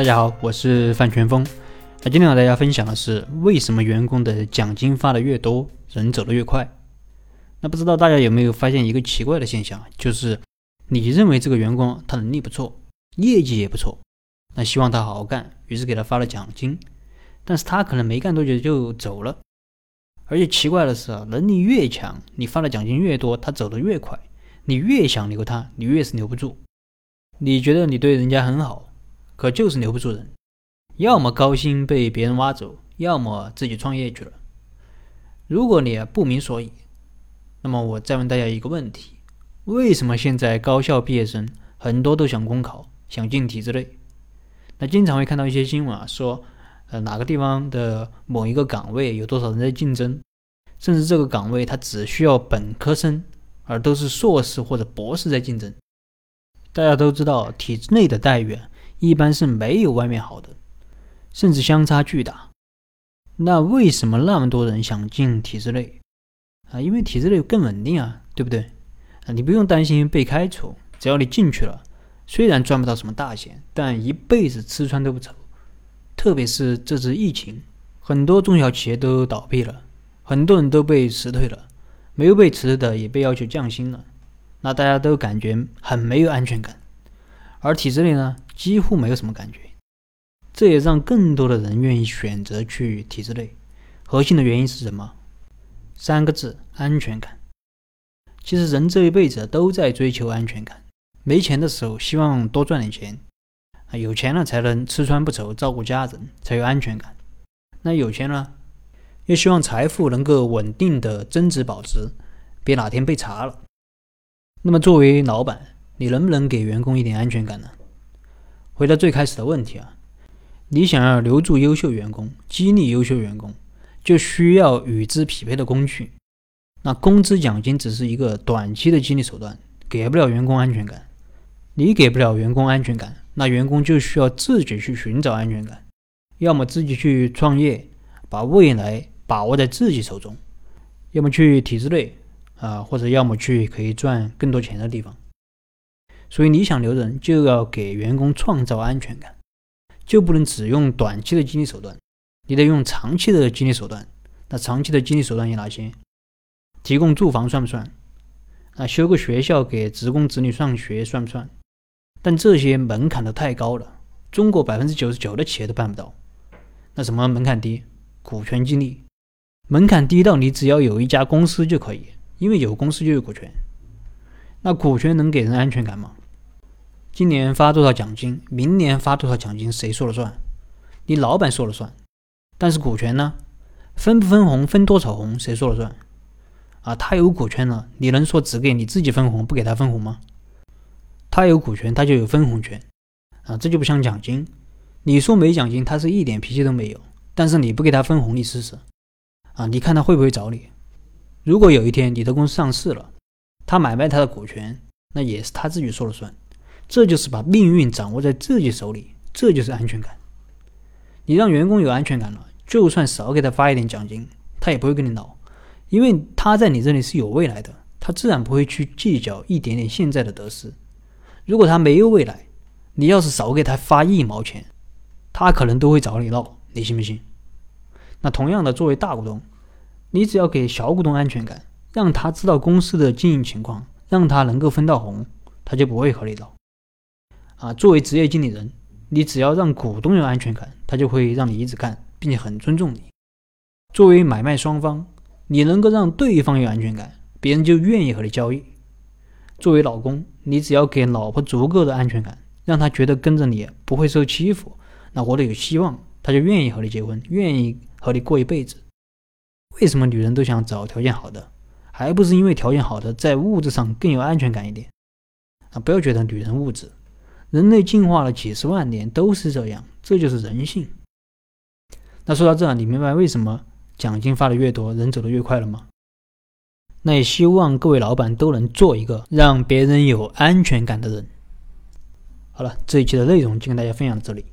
大家好，我是范全峰。那今天和大家分享的是，为什么员工的奖金发的越多，人走得越快？那不知道大家有没有发现一个奇怪的现象，就是你认为这个员工他能力不错，业绩也不错，那希望他好好干，于是给他发了奖金，但是他可能没干多久就走了。而且奇怪的是啊，能力越强，你发的奖金越多，他走得越快。你越想留他，你越是留不住。你觉得你对人家很好。可就是留不住人，要么高薪被别人挖走，要么自己创业去了。如果你不明所以，那么我再问大家一个问题：为什么现在高校毕业生很多都想公考，想进体制内？那经常会看到一些新闻啊，说呃哪个地方的某一个岗位有多少人在竞争，甚至这个岗位它只需要本科生，而都是硕士或者博士在竞争。大家都知道体制内的待遇。一般是没有外面好的，甚至相差巨大。那为什么那么多人想进体制内啊？因为体制内更稳定啊，对不对？啊，你不用担心被开除，只要你进去了，虽然赚不到什么大钱，但一辈子吃穿都不愁。特别是这次疫情，很多中小企业都倒闭了，很多人都被辞退了，没有被辞退的也被要求降薪了，那大家都感觉很没有安全感。而体制内呢？几乎没有什么感觉，这也让更多的人愿意选择去体制内。核心的原因是什么？三个字：安全感。其实人这一辈子都在追求安全感。没钱的时候希望多赚点钱，啊，有钱了才能吃穿不愁，照顾家人，才有安全感。那有钱了，又希望财富能够稳定的增值保值，别哪天被查了。那么作为老板，你能不能给员工一点安全感呢？回到最开始的问题啊，你想要留住优秀员工、激励优秀员工，就需要与之匹配的工具。那工资奖金只是一个短期的激励手段，给不了员工安全感。你给不了员工安全感，那员工就需要自己去寻找安全感，要么自己去创业，把未来把握在自己手中；要么去体制内啊，或者要么去可以赚更多钱的地方。所以你想留人，就要给员工创造安全感，就不能只用短期的激励手段，你得用长期的激励手段。那长期的激励手段有哪些？提供住房算不算？啊，修个学校给职工子女上学算不算？但这些门槛都太高了，中国百分之九十九的企业都办不到。那什么门槛低？股权激励，门槛低到你只要有一家公司就可以，因为有公司就有股权。那股权能给人安全感吗？今年发多少奖金，明年发多少奖金，谁说了算？你老板说了算。但是股权呢？分不分红，分多少红，谁说了算？啊，他有股权了，你能说只给你自己分红，不给他分红吗？他有股权，他就有分红权。啊，这就不像奖金，你说没奖金，他是一点脾气都没有。但是你不给他分红，你试试。啊，你看他会不会找你？如果有一天你的公司上市了，他买卖他的股权，那也是他自己说了算。这就是把命运掌握在自己手里，这就是安全感。你让员工有安全感了，就算少给他发一点奖金，他也不会跟你闹，因为他在你这里是有未来的，他自然不会去计较一点点现在的得失。如果他没有未来，你要是少给他发一毛钱，他可能都会找你闹，你信不信？那同样的，作为大股东，你只要给小股东安全感，让他知道公司的经营情况，让他能够分到红，他就不会和你闹。啊，作为职业经理人，你只要让股东有安全感，他就会让你一直干，并且很尊重你。作为买卖双方，你能够让对方有安全感，别人就愿意和你交易。作为老公，你只要给老婆足够的安全感，让她觉得跟着你不会受欺负，那活得有希望，她就愿意和你结婚，愿意和你过一辈子。为什么女人都想找条件好的？还不是因为条件好的在物质上更有安全感一点？啊，不要觉得女人物质。人类进化了几十万年都是这样，这就是人性。那说到这，你明白为什么奖金发的越多，人走的越快了吗？那也希望各位老板都能做一个让别人有安全感的人。好了，这一期的内容就跟大家分享到这里。